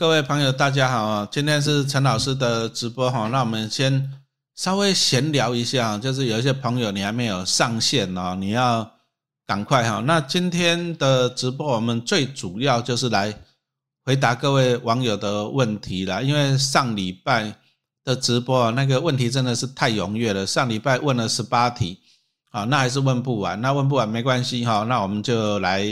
各位朋友，大家好啊！今天是陈老师的直播哈，那我们先稍微闲聊一下，就是有一些朋友你还没有上线哦，你要赶快哈。那今天的直播我们最主要就是来回答各位网友的问题啦，因为上礼拜的直播啊那个问题真的是太踊跃了，上礼拜问了十八题啊，那还是问不完，那问不完没关系哈，那我们就来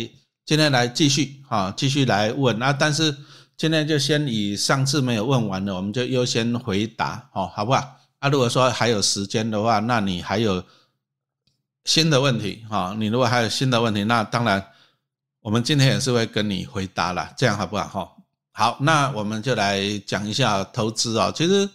今天来继续哈，继续来问啊，但是。今天就先以上次没有问完的，我们就优先回答，哦，好不好？啊，如果说还有时间的话，那你还有新的问题，哈，你如果还有新的问题，那当然我们今天也是会跟你回答了，这样好不好？哈，好，那我们就来讲一下投资哦。其实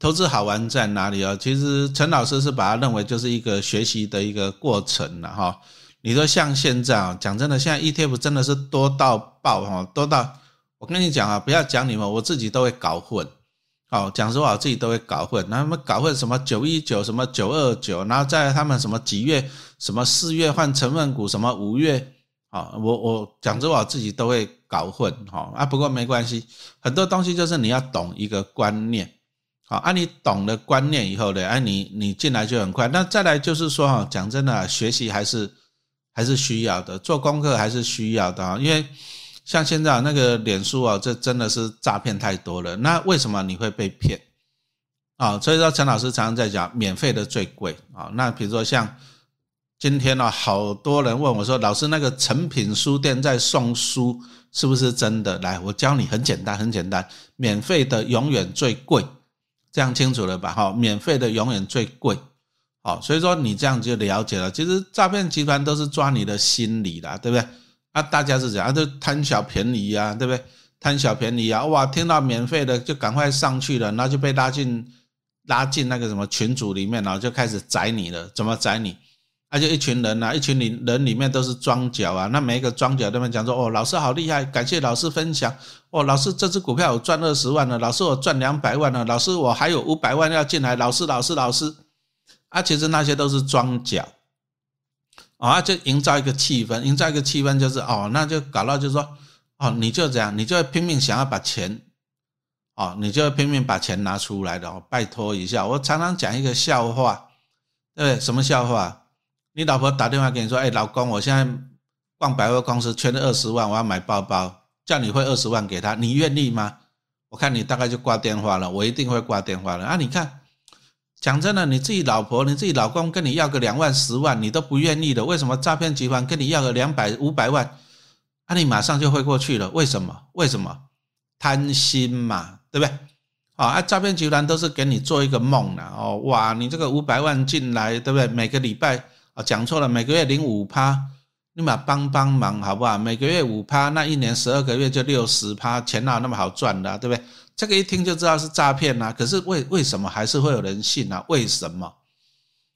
投资好玩在哪里哦？其实陈老师是把它认为就是一个学习的一个过程了，哈。你说像现在啊，讲真的，现在 ETF 真的是多到爆，哈，多到。我跟你讲啊，不要讲你们，我自己都会搞混。好，讲实话，我自己都会搞混。他们搞混什么九一九，什么九二九，然后在他们什么几月，什么四月换成分股，什么五月，啊，我我讲实话，我自己都会搞混。哈啊，不过没关系，很多东西就是你要懂一个观念。好，啊，你懂了观念以后呢，哎，你你进来就很快。那再来就是说哈，讲真的，学习还是还是需要的，做功课还是需要的啊，因为。像现在那个脸书啊，这真的是诈骗太多了。那为什么你会被骗啊？所以说陈老师常常在讲，免费的最贵啊。那比如说像今天呢，好多人问我说，老师那个成品书店在送书是不是真的？来，我教你，很简单，很简单，免费的永远最贵，这样清楚了吧？哈，免费的永远最贵。好，所以说你这样就了解了。其实诈骗集团都是抓你的心理的，对不对？啊，大家是这样，都贪小便宜啊，对不对？贪小便宜啊，哇，听到免费的就赶快上去了，然后就被拉进拉进那个什么群组里面，然后就开始宰你了。怎么宰你？那就一群人啊，一群里人里面都是庄脚啊，那每一个庄脚都在讲说，哦，老师好厉害，感谢老师分享。哦，老师这只股票我赚二十万了，老师我赚两百万了，老师我还有五百万要进来，老师老师老师，啊，其实那些都是庄脚。啊，就营造一个气氛，营造一个气氛就是哦，那就搞到就是说，哦，你就这样，你就拼命想要把钱，哦，你就拼命把钱拿出来的哦，拜托一下，我常常讲一个笑话，对？什么笑话？你老婆打电话给你说，哎，老公，我现在逛百货公司缺了二十万，我要买包包，叫你汇二十万给她，你愿意吗？我看你大概就挂电话了，我一定会挂电话了啊！你看。讲真的，你自己老婆、你自己老公跟你要个两万、十万，你都不愿意的。为什么诈骗集团跟你要个两百、五百万，啊，你马上就会过去了？为什么？为什么？贪心嘛，对不对？啊，诈骗集团都是给你做一个梦的哦。哇，你这个五百万进来，对不对？每个礼拜啊，讲错了，每个月领五趴，你嘛帮帮忙好不好？每个月五趴，那一年十二个月就六十趴，钱哪那么好赚的，对不对？这个一听就知道是诈骗呐，可是为为什么还是会有人信呢？为什么？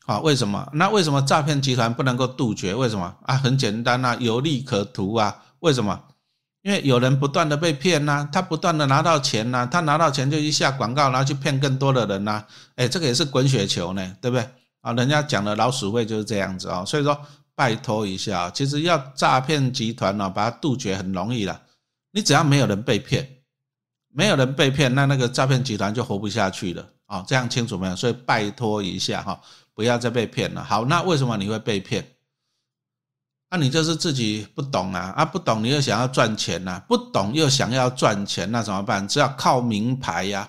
啊，为什么？那为什么诈骗集团不能够杜绝？为什么？啊，很简单呐，有利可图啊。为什么？因为有人不断的被骗呐，他不断的拿到钱呐，他拿到钱就一下广告，然后去骗更多的人呐。哎，这个也是滚雪球呢，对不对？啊，人家讲的老鼠会就是这样子啊。所以说，拜托一下，其实要诈骗集团呢，把它杜绝很容易了。你只要没有人被骗。没有人被骗，那那个诈骗集团就活不下去了啊！这样清楚没有？所以拜托一下哈，不要再被骗了。好，那为什么你会被骗？那你就是自己不懂啊啊！不懂你又想要赚钱呐，不懂又想要赚钱，那怎么办？只要靠名牌呀，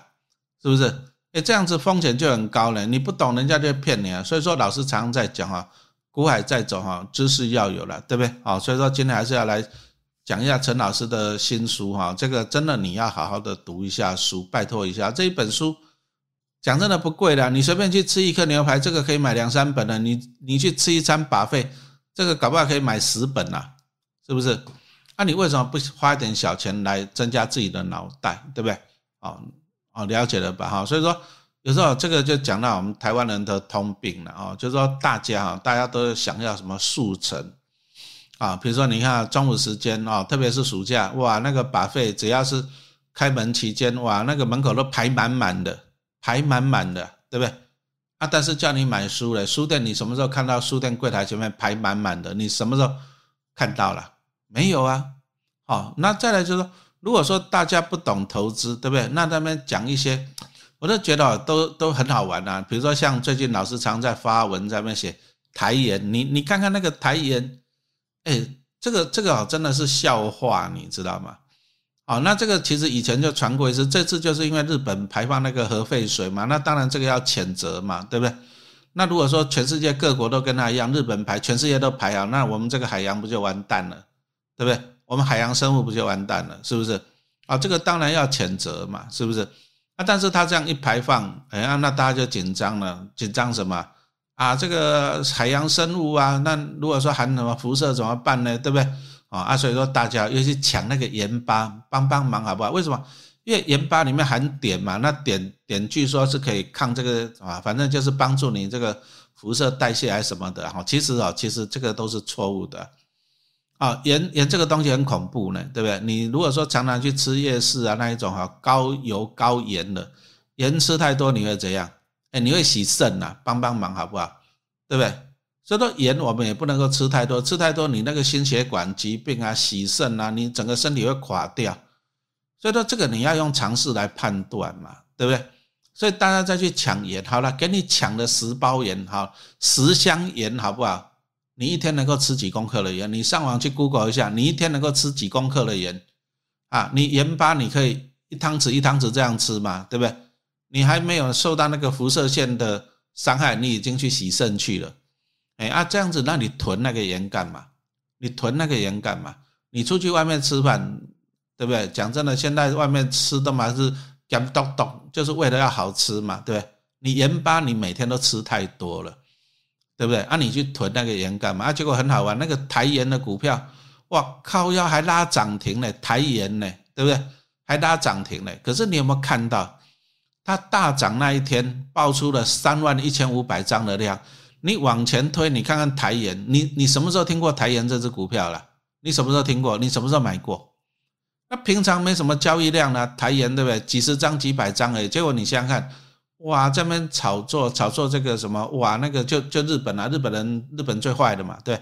是不是？哎，这样子风险就很高了。你不懂，人家就骗你啊。所以说，老师常常在讲啊，股海在走哈，知识要有了，对不对？好，所以说今天还是要来。讲一下陈老师的新书哈，这个真的你要好好的读一下书，拜托一下这一本书，讲真的不贵的，你随便去吃一颗牛排，这个可以买两三本的，你你去吃一餐把费，这个搞不好可以买十本呐，是不是？那你为什么不花一点小钱来增加自己的脑袋，对不对？哦哦，了解了吧哈？所以说有时候这个就讲到我们台湾人的通病了啊，就是说大家哈，大家都想要什么速成。啊，比如说你看中午时间啊，特别是暑假，哇，那个把费只要是开门期间，哇，那个门口都排满满的，排满满的，对不对？啊，但是叫你买书嘞，书店你什么时候看到书店柜台前面排满满的？你什么时候看到了？没有啊。好，那再来就是说，如果说大家不懂投资，对不对？那他们讲一些，我都觉得都都很好玩啊。比如说像最近老师常在发文在那写台盐，你你看看那个台盐，哎，这个这个真的是笑话，你知道吗？哦，那这个其实以前就传过一次，这次就是因为日本排放那个核废水嘛，那当然这个要谴责嘛，对不对？那如果说全世界各国都跟他一样，日本排，全世界都排啊，那我们这个海洋不就完蛋了，对不对？我们海洋生物不就完蛋了，是不是？啊，这个当然要谴责嘛，是不是？啊，但是他这样一排放，哎呀，那大家就紧张了，紧张什么？啊，这个海洋生物啊，那如果说含什么辐射怎么办呢？对不对？啊啊，所以说大家又去抢那个盐巴，帮帮忙好不好？为什么？因为盐巴里面含碘嘛，那碘碘据说是可以抗这个啊，反正就是帮助你这个辐射代谢还是什么的哈。其实啊，其实这个都是错误的。啊，盐盐这个东西很恐怖呢，对不对？你如果说常常去吃夜市啊那一种哈，高油高盐的盐吃太多你会怎样？哎，你会洗肾呐，帮帮忙好不好？对不对？所以说盐我们也不能够吃太多，吃太多你那个心血管疾病啊、洗肾啊，你整个身体会垮掉。所以说这个你要用常识来判断嘛，对不对？所以大家再去抢盐，好了，给你抢了十包盐，好十箱盐，好不好？你一天能够吃几公克的盐？你上网去 Google 一下，你一天能够吃几公克的盐？啊，你盐巴你可以一汤匙一汤匙这样吃嘛，对不对？你还没有受到那个辐射线的伤害，你已经去洗肾去了，哎啊，这样子，那你囤那个盐干嘛？你囤那个盐干嘛？你出去外面吃饭，对不对？讲真的，现在外面吃的嘛是干咚咚，就是为了要好吃嘛，对不对？你盐巴你每天都吃太多了，对不对？啊，你去囤那个盐干嘛？啊，结果很好玩，那个台盐的股票，哇靠，要还拉涨停呢，台盐呢，对不对？还拉涨停呢，可是你有没有看到？它大涨那一天爆出了三万一千五百张的量，你往前推，你看看台盐，你你什么时候听过台盐这只股票了？你什么时候听过？你什么时候买过？那平常没什么交易量呢，台盐对不对？几十张几百张已，结果你想想看，哇，这边炒作炒作这个什么，哇，那个就就日本啊，日本人日本最坏的嘛，对，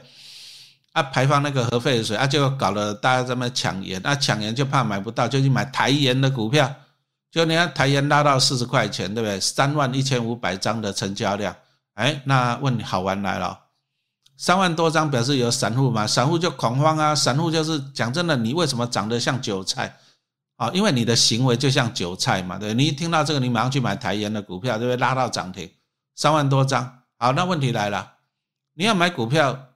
啊排放那个核废水啊，结果搞得大家这么抢盐，那抢盐就怕买不到，就去买台盐的股票。就你看台盐拉到四十块钱，对不对？三万一千五百张的成交量，哎，那问你好玩来了，三万多张表示有散户吗？散户就恐慌啊，散户就是讲真的，你为什么长得像韭菜啊？因为你的行为就像韭菜嘛，对你一听到这个，你马上去买台盐的股票，对不对？拉到涨停，三万多张，好，那问题来了，你要买股票，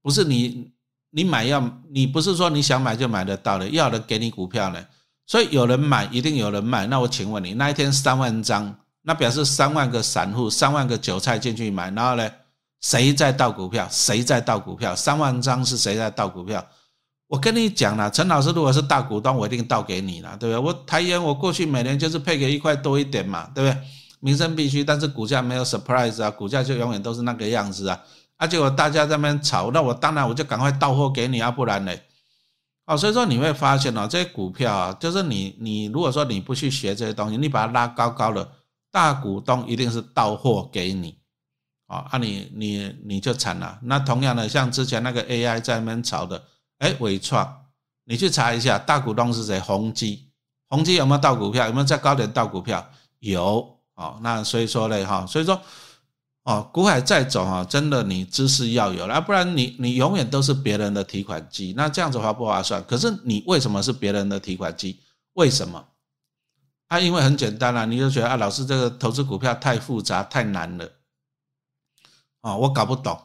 不是你你买要，你不是说你想买就买得到的，要的给你股票呢？所以有人买，一定有人卖。那我请问你，那一天三万张，那表示三万个散户、三万个韭菜进去买，然后呢，谁在倒股票？谁在倒股票？三万张是谁在倒股票？我跟你讲了，陈老师如果是大股东，我一定倒给你了，对不对？我台盐我过去每年就是配给一块多一点嘛，对不对？民生必须，但是股价没有 surprise 啊，股价就永远都是那个样子啊。啊，结果大家在那边炒，那我当然我就赶快到货给你啊，不然呢？哦，所以说你会发现哦，这些股票啊，就是你你如果说你不去学这些东西，你把它拉高高了，大股东一定是到货给你，啊，那你你你就惨了。那同样的，像之前那个 AI 在那边炒的，哎，伟创，你去查一下，大股东是谁？宏基，宏基有没有到股票？有没有在高点到股票？有，哦，那所以说嘞，哈，所以说。哦，股海再走啊，真的你知识要有了，不然你你永远都是别人的提款机，那这样子划不划算？可是你为什么是别人的提款机？为什么？啊，因为很简单啦，你就觉得啊，老师这个投资股票太复杂太难了，哦，我搞不懂。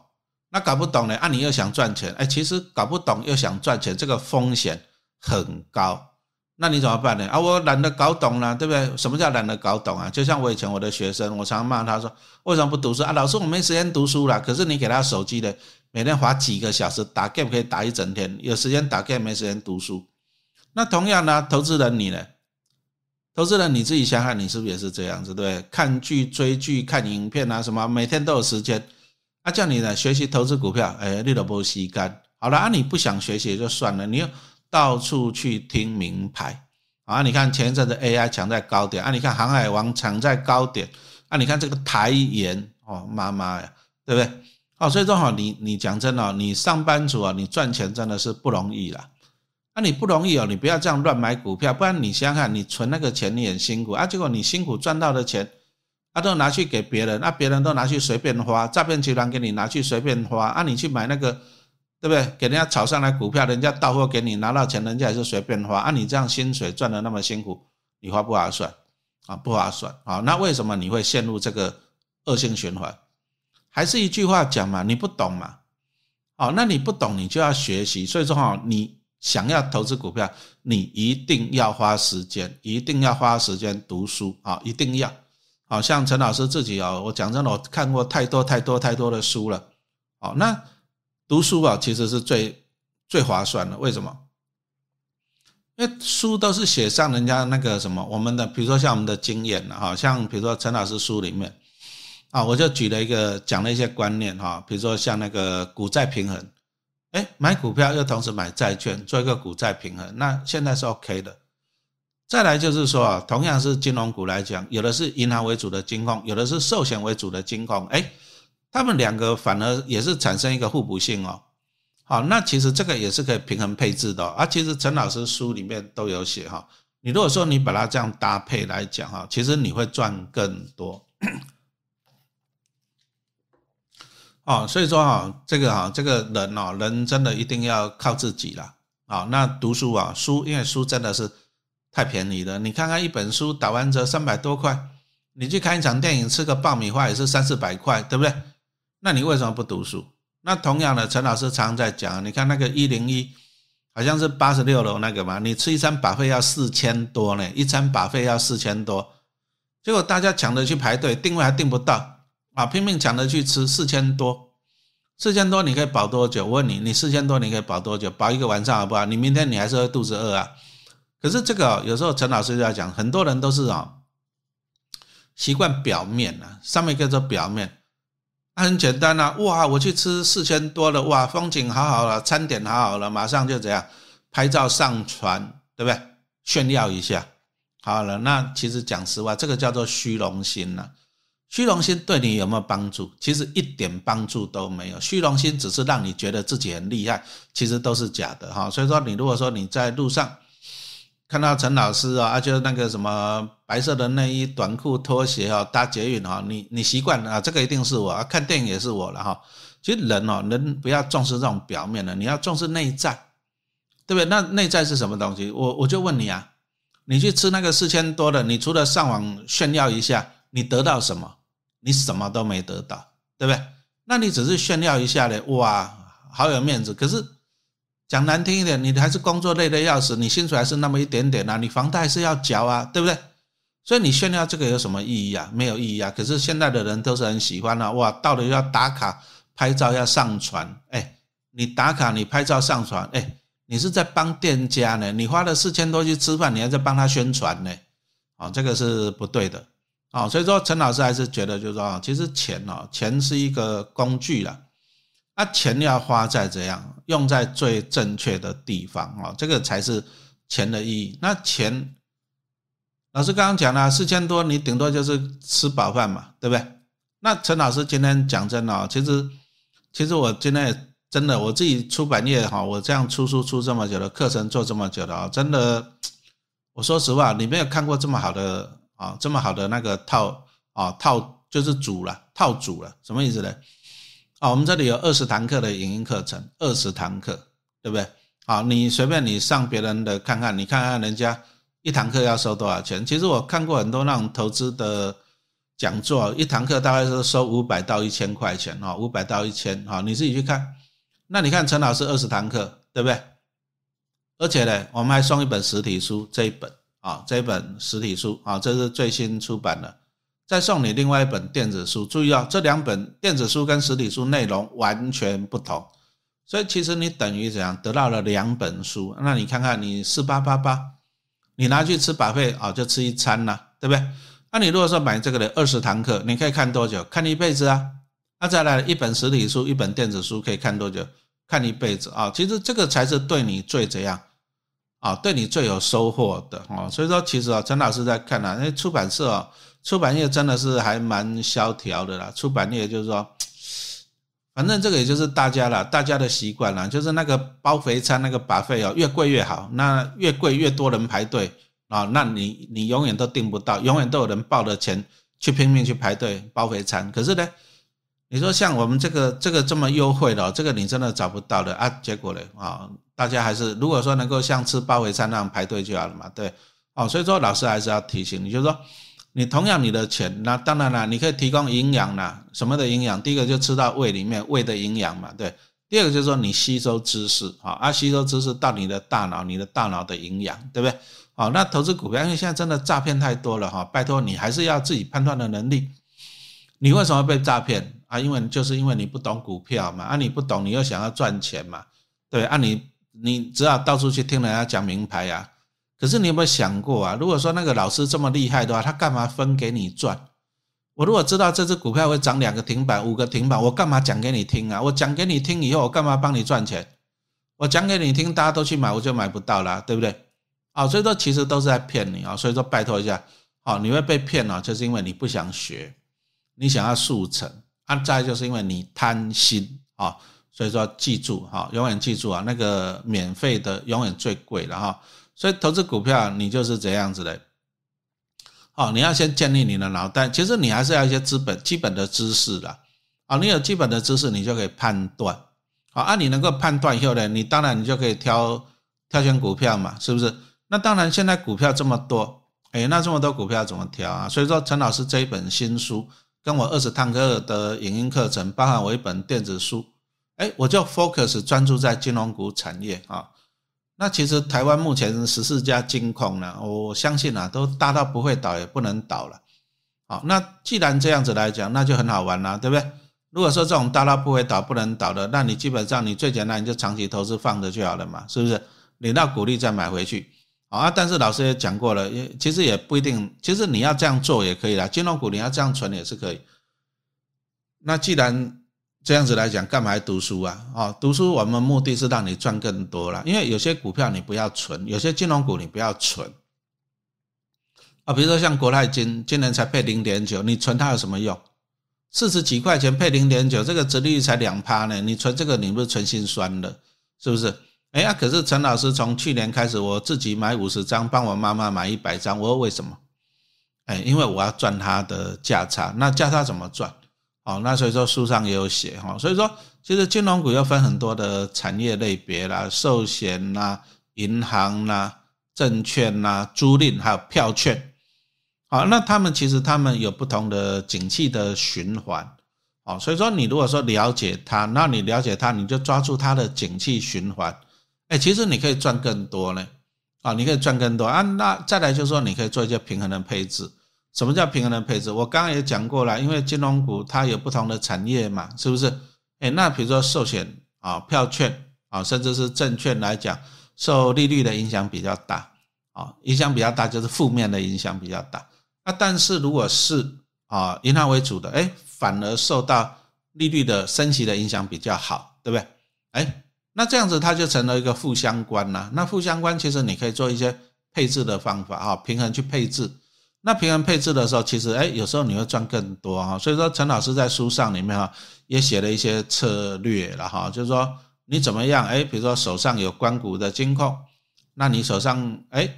那搞不懂呢？啊，你又想赚钱，哎，其实搞不懂又想赚钱，这个风险很高。那你怎么办呢？啊，我懒得搞懂了，对不对？什么叫懒得搞懂啊？就像我以前我的学生，我常常骂他说：“为什么不读书啊？”老师，我没时间读书了。可是你给他手机的，每天花几个小时打 game 可以打一整天，有时间打 game 没时间读书。那同样呢，投资人你呢？投资人你自己想想，你是不是也是这样子？对，看剧、追剧、看影片啊，什么每天都有时间。啊，叫你呢学习投资股票，哎，你都不吸干。好了，啊，你不想学习也就算了，你。到处去听名牌啊！你看前一阵子 AI 抢在高点啊！你看航海王抢在高点啊！你看这个台盐哦，妈妈呀，对不对？哦，所以说哈，你你讲真的，你上班族啊，你赚钱真的是不容易啦。啊，你不容易哦，你不要这样乱买股票，不然你想想看，你存那个钱你很辛苦啊，结果你辛苦赚到的钱，啊都拿去给别人，那别人都拿去随便花，诈骗集团给你拿去随便花，啊你去买那个，对不对？给人家炒上来股票，人家到货给你拿到钱，人家也是随便花，啊你这样薪水赚的那么辛苦，你划不划算？啊不划算啊，那为什么你会陷入这个恶性循环？还是一句话讲嘛，你不懂嘛，哦，那你不懂，你就要学习，所以说哈，你。想要投资股票，你一定要花时间，一定要花时间读书啊！一定要，好像陈老师自己啊，我讲真的，我看过太多太多太多的书了。好，那读书啊，其实是最最划算的。为什么？因为书都是写上人家那个什么，我们的，比如说像我们的经验哈，像比如说陈老师书里面啊，我就举了一个讲了一些观念哈，比如说像那个股债平衡。哎，买股票又同时买债券，做一个股债平衡，那现在是 OK 的。再来就是说啊，同样是金融股来讲，有的是银行为主的金控，有的是寿险为主的金控，哎，他们两个反而也是产生一个互补性哦。好，那其实这个也是可以平衡配置的啊。其实陈老师书里面都有写哈，你如果说你把它这样搭配来讲哈，其实你会赚更多。哦，所以说哈，这个哈，这个人哦，人真的一定要靠自己了啊。那读书啊，书因为书真的是太便宜了。你看看一本书打完折三百多块，你去看一场电影吃个爆米花也是三四百块，对不对？那你为什么不读书？那同样的，陈老师常在讲，你看那个一零一，好像是八十六楼那个嘛，你吃一餐把费要四千多呢，一餐把费要四千多，结果大家抢着去排队，定位还定不到。啊，拼命抢着去吃四千多，四千多你可以保多久？我问你，你四千多你可以保多久？保一个晚上好不好？你明天你还是会肚子饿啊。可是这个有时候陈老师就要讲，很多人都是啊，习惯表面啊，上面叫做表面，那很简单啊。哇，我去吃四千多了，哇，风景好好了，餐点好好了，马上就怎样拍照上传，对不对？炫耀一下，好了。那其实讲实话，这个叫做虚荣心了。虚荣心对你有没有帮助？其实一点帮助都没有。虚荣心只是让你觉得自己很厉害，其实都是假的哈。所以说，你如果说你在路上看到陈老师啊啊，就是那个什么白色的内衣、短裤、拖鞋啊，搭捷运哈，你你习惯啊，这个一定是我啊。看电影也是我了哈。其实人哦，人不要重视这种表面的，你要重视内在，对不对？那内在是什么东西？我我就问你啊，你去吃那个四千多的，你除了上网炫耀一下，你得到什么？你什么都没得到，对不对？那你只是炫耀一下嘞，哇，好有面子。可是讲难听一点，你还是工作累的要死，你薪水还是那么一点点啊，你房贷是要缴啊，对不对？所以你炫耀这个有什么意义啊？没有意义啊。可是现在的人都是很喜欢啊，哇，到了要打卡拍照要上传，哎，你打卡你拍照上传，哎，你是在帮店家呢，你花了四千多去吃饭，你还在帮他宣传呢，啊，这个是不对的。啊，所以说陈老师还是觉得，就是说，其实钱哦，钱是一个工具了，啊，钱要花在怎样，用在最正确的地方啊，这个才是钱的意义。那钱，老师刚刚讲了四千多，你顶多就是吃饱饭嘛，对不对？那陈老师今天讲真的，其实，其实我今天真的我自己出版业哈，我这样出书出这么久的课程做这么久的啊，真的，我说实话，你没有看过这么好的。啊，这么好的那个套啊套就是组了套组了，什么意思呢？啊，我们这里有二十堂课的影音课程，二十堂课，对不对？啊，你随便你上别人的看看，你看看人家一堂课要收多少钱？其实我看过很多那种投资的讲座，一堂课大概是收五百到一千块钱啊，五百到一千啊，你自己去看。那你看陈老师二十堂课，对不对？而且呢，我们还送一本实体书，这一本。啊，这一本实体书啊，这是最新出版的，再送你另外一本电子书。注意啊，这两本电子书跟实体书内容完全不同，所以其实你等于怎样得到了两本书？那你看看，你四八八八，你拿去吃百费啊，就吃一餐了，对不对？那你如果说买这个的二十堂课，你可以看多久？看一辈子啊！那再来一本实体书，一本电子书可以看多久？看一辈子啊！其实这个才是对你最怎样？啊，对你最有收获的哦，所以说其实啊，陈老师在看啊，那出版社啊，出版业真的是还蛮萧条的啦。出版业就是说 反正这个也就是大家了，大家的习惯了，就是那个包肥餐那个把费哦，越贵越好，那越贵越多人排队啊，那你你永远都订不到，永远都有人报了钱去拼命去排队包肥餐。可是呢，你说像我们这个这个这么优惠的，这个你真的找不到的啊。结果呢啊，大家还是如果说能够像吃包肥餐那样排队就好了嘛，对哦。所以说老师还是要提醒你，就是说。你同样你的钱，那当然了，你可以提供营养啦，什么的营养？第一个就吃到胃里面，胃的营养嘛，对。第二个就是说你吸收知识，啊，啊，吸收知识到你的大脑，你的大脑的营养，对不对？好，那投资股票，因为现在真的诈骗太多了哈，拜托你还是要自己判断的能力。你为什么被诈骗啊？因为就是因为你不懂股票嘛，啊，你不懂，你又想要赚钱嘛，对，啊，你你只好到处去听人家讲名牌呀。可是你有没有想过啊？如果说那个老师这么厉害的话，他干嘛分给你赚？我如果知道这只股票会涨两个停板、五个停板，我干嘛讲给你听啊？我讲给你听以后，我干嘛帮你赚钱？我讲给你听，大家都去买，我就买不到了，对不对？啊，所以说其实都是在骗你啊。所以说拜托一下，好，你会被骗了，就是因为你不想学，你想要速成啊。再就是因为你贪心啊。所以说记住哈，永远记住啊，那个免费的永远最贵的哈。所以投资股票，你就是这样子的，哦，你要先建立你的脑袋。其实你还是要一些资本、基本的知识的，啊，你有基本的知识，你就可以判断，啊，啊，你能够判断以后呢，你当然你就可以挑挑选股票嘛，是不是？那当然，现在股票这么多，哎，那这么多股票怎么挑啊？所以说，陈老师这一本新书，跟我二十堂课的影音课程，包含我一本电子书，哎，我就 focus 专注在金融股产业啊。那其实台湾目前十四家金控呢，我相信啊，都大到不会倒也不能倒了。好，那既然这样子来讲，那就很好玩了，对不对？如果说这种大到不会倒、不能倒的，那你基本上你最简单，你就长期投资放着就好了嘛，是不是？领到股利再买回去。好啊，但是老师也讲过了，也其实也不一定，其实你要这样做也可以啦，金融股你要这样存也是可以。那既然这样子来讲，干嘛读书啊？哦，读书我们目的是让你赚更多了。因为有些股票你不要存，有些金融股你不要存啊。比如说像国泰金，今年才配零点九，你存它有什么用？四十几块钱配零点九，这个折率才两趴呢，你存这个你不是存心酸的，是不是？哎呀，可是陈老师从去年开始，我自己买五十张，帮我妈妈买一百张，我说为什么？哎，因为我要赚它的价差。那价差怎么赚？哦，那所以说书上也有写哈，所以说其实金融股要分很多的产业类别啦，寿险啦、银行啦、证券啦、租赁还有票券，好，那他们其实他们有不同的景气的循环，哦，所以说你如果说了解它，那你了解它，你就抓住它的景气循环，哎，其实你可以赚更多呢，啊，你可以赚更多啊，那再来就是说你可以做一些平衡的配置。什么叫平衡的配置？我刚刚也讲过了，因为金融股它有不同的产业嘛，是不是？哎，那比如说寿险啊、票券啊，甚至是证券来讲，受利率的影响比较大啊，影响比较大就是负面的影响比较大。那但是如果是啊银行为主的，哎，反而受到利率的升息的影响比较好，对不对？哎，那这样子它就成了一个负相关了。那负相关其实你可以做一些配置的方法啊，平衡去配置。那平衡配置的时候，其实哎，有时候你会赚更多哈。所以说，陈老师在书上里面哈，也写了一些策略了哈，就是说你怎么样哎，比如说手上有关谷的金控，那你手上哎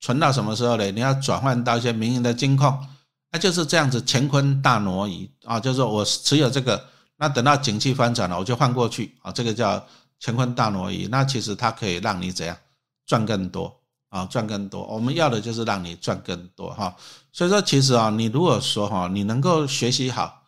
存到什么时候呢？你要转换到一些民营的金控，那就是这样子乾坤大挪移啊，就是说我持有这个，那等到景气翻转了，我就换过去啊，这个叫乾坤大挪移。那其实它可以让你怎样赚更多。啊，赚更多，我们要的就是让你赚更多哈。所以说，其实啊，你如果说哈，你能够学习好，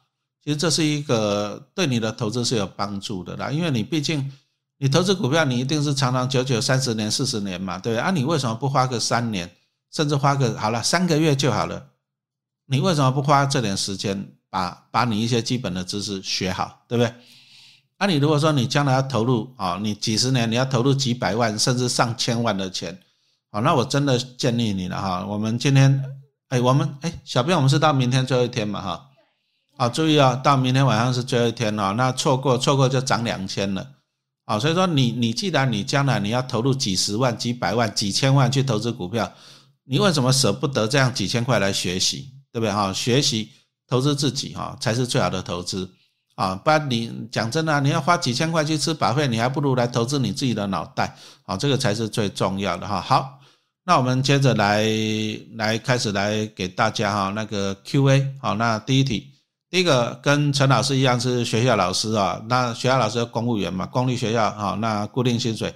其实这是一个对你的投资是有帮助的啦。因为你毕竟你投资股票，你一定是长长久久三十年、四十年嘛，对不对啊，你为什么不花个三年，甚至花个好了三个月就好了？你为什么不花这点时间，把把你一些基本的知识学好，对不对？那你如果说你将来要投入啊，你几十年你要投入几百万甚至上千万的钱。好，那我真的建议你了哈。我们今天，哎，我们哎，小编，我们是到明天最后一天嘛哈。好，注意啊，到明天晚上是最后一天了。那错过错过就涨两千了。啊，所以说你你既然你将来你要投入几十万、几百万、几千万去投资股票，你为什么舍不得这样几千块来学习，对不对哈？学习投资自己哈，才是最好的投资。啊，不然你讲真的，你要花几千块去吃把费，你还不如来投资你自己的脑袋，啊，这个才是最重要的哈。好，那我们接着来来开始来给大家哈那个 Q&A，好，那第一题，第一个跟陈老师一样是学校老师啊，那学校老师公务员嘛，公立学校啊，那固定薪水，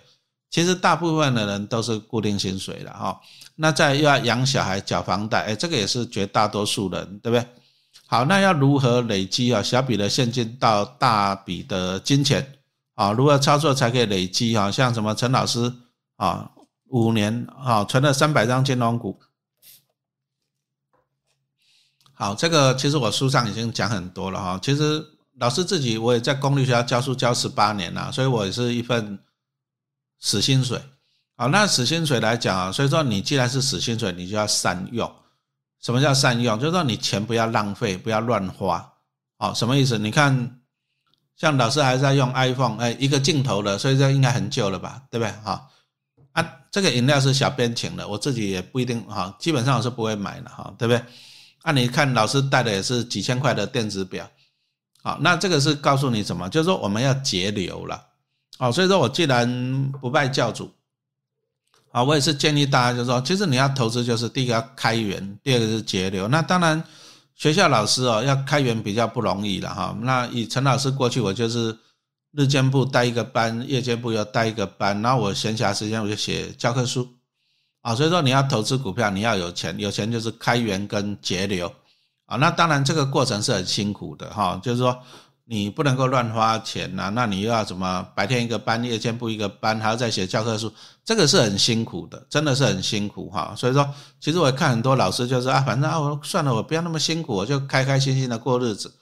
其实大部分的人都是固定薪水的哈，那再又要养小孩缴房贷，哎，这个也是绝大多数人，对不对？好，那要如何累积啊小笔的现金到大笔的金钱啊？如何操作才可以累积啊？像什么陈老师啊，五年啊存了三百张金融股。好，这个其实我书上已经讲很多了哈。其实老师自己我也在公立学校教书教十八年了，所以我也是一份死薪水。好，那死薪水来讲啊，所以说你既然是死薪水，你就要善用。什么叫善用？就是说你钱不要浪费，不要乱花。好，什么意思？你看，像老师还在用 iPhone，哎，一个镜头的，所以这应该很久了吧，对不对？好，这个饮料是小编请的，我自己也不一定哈，基本上我是不会买的哈，对不对？啊，你看老师带的也是几千块的电子表，好，那这个是告诉你什么？就是说我们要节流了。哦，所以说我既然不拜教主。啊，我也是建议大家，就是说，其实你要投资，就是第一个要开源，第二个是节流。那当然，学校老师哦，要开源比较不容易了哈。那以陈老师过去，我就是日间部带一个班，夜间部又带一个班，然后我闲暇时间我就写教科书。啊，所以说你要投资股票，你要有钱，有钱就是开源跟节流。啊，那当然这个过程是很辛苦的哈，就是说。你不能够乱花钱呐，那你又要怎么白天一个班，夜间部一个班，还要再写教科书，这个是很辛苦的，真的是很辛苦哈。所以说，其实我看很多老师就是啊，反正啊，我算了，我不要那么辛苦，我就开开心心的过日子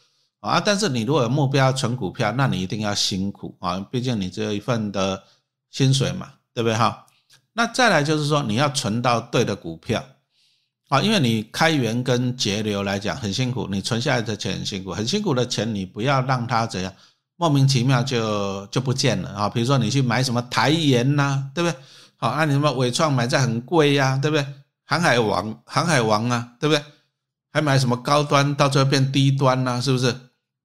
啊。但是你如果有目标存股票，那你一定要辛苦啊，毕竟你只有一份的薪水嘛，对不对哈？那再来就是说，你要存到对的股票。啊，因为你开源跟节流来讲很辛苦，你存下来的钱很辛苦，很辛苦的钱你不要让它怎样莫名其妙就就不见了啊。比如说你去买什么台盐呐，对不对？好，那你什么伟创买在很贵呀，对不对？航海王，航海王啊，对不对？还买什么高端，到最后变低端呐，是不是？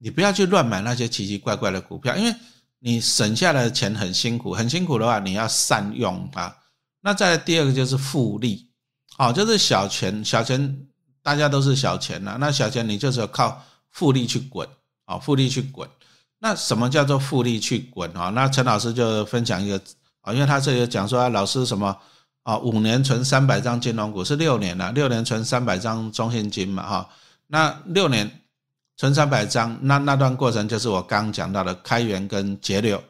你不要去乱买那些奇奇怪怪的股票，因为你省下来的钱很辛苦，很辛苦的话你要善用啊。那再第二个就是复利。好，就是小钱，小钱大家都是小钱呐。那小钱你就是要靠复利去滚，啊，复利去滚。那什么叫做复利去滚啊？那陈老师就分享一个啊，因为他这里讲说，老师什么啊，五年存三百张金融股是六年了，六年存三百张中信金嘛，哈。那六年存三百张，那那段过程就是我刚讲到的开源跟节流。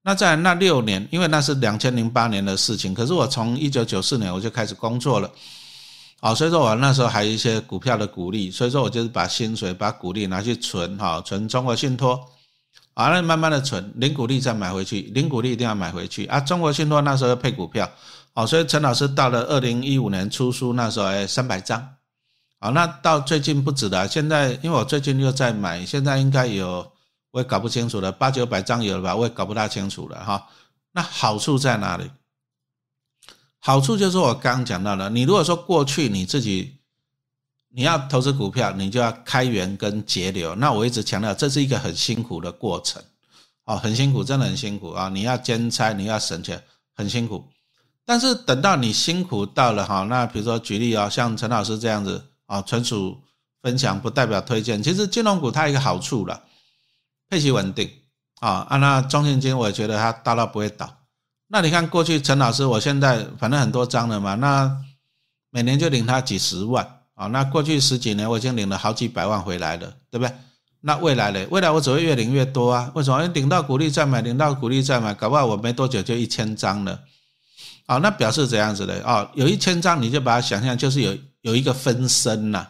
那在那六年，因为那是两千零八年的事情，可是我从一九九四年我就开始工作了，啊，所以说我那时候还有一些股票的股利，所以说我就是把薪水、把股利拿去存，哈，存中国信托，啊，那慢慢的存，零股利再买回去，零股利一定要买回去啊。中国信托那时候要配股票，好，所以陈老师到了二零一五年出书那时候，哎，三百张，啊，那到最近不止了，现在因为我最近又在买，现在应该有。我也搞不清楚了，八九百张有了吧？我也搞不大清楚了哈。那好处在哪里？好处就是我刚讲到的，你如果说过去你自己你要投资股票，你就要开源跟节流。那我一直强调，这是一个很辛苦的过程，哦，很辛苦，真的很辛苦啊！你要兼差，你要省钱，很辛苦。但是等到你辛苦到了哈，那比如说举例啊，像陈老师这样子啊，纯属分享，不代表推荐。其实金融股它一个好处了。配息稳定啊，啊，那中信金我也觉得它大到不会倒。那你看过去陈老师，我现在反正很多张了嘛，那每年就领他几十万啊。那过去十几年我已经领了好几百万回来了，对不对？那未来呢？未来我只会越领越多啊。为什么？领到股利再买，领到股利再买，搞不好我没多久就一千张了。好，那表示怎样子的啊？有一千张，你就把它想象就是有有一个分身呐。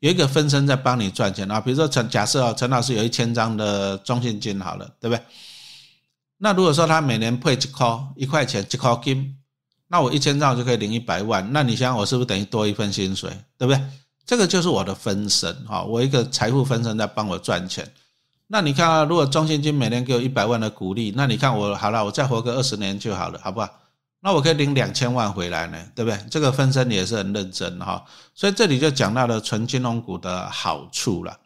有一个分身在帮你赚钱啊，比如说陈假设啊，陈老师有一千张的中信金好了，对不对？那如果说他每年配一块一块钱一块金，那我一千张就可以领一百万，那你想我是不是等于多一份薪水，对不对？这个就是我的分身哈，我一个财富分身在帮我赚钱。那你看啊，如果中信金每年给我一百万的股利，那你看我好了，我再活个二十年就好了，好不好？那我可以领两千万回来呢，对不对？这个分身也是很认真哈，所以这里就讲到了纯金融股的好处了，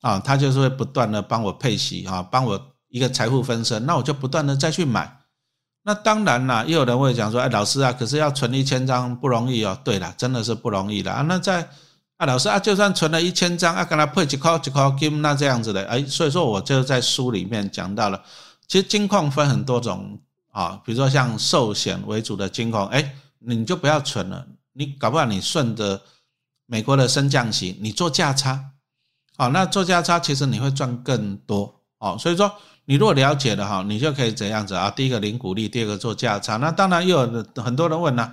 啊，它就是会不断的帮我配息啊，帮我一个财富分身，那我就不断的再去买。那当然啦，又有人会讲说，哎，老师啊，可是要存一千张不容易哦。对了，真的是不容易的啊。那在啊，老师啊，就算存了一千张啊，跟他配几块几块金，那这样子的，哎，所以说我就在书里面讲到了，其实金矿分很多种啊，比如说像寿险为主的金控，哎，你就不要存了，你搞不好你顺着美国的升降息，你做价差，好，那做价差其实你会赚更多哦。所以说。你如果了解了哈，你就可以怎样子啊？第一个零股利，第二个做价差。那当然又有很多人问了，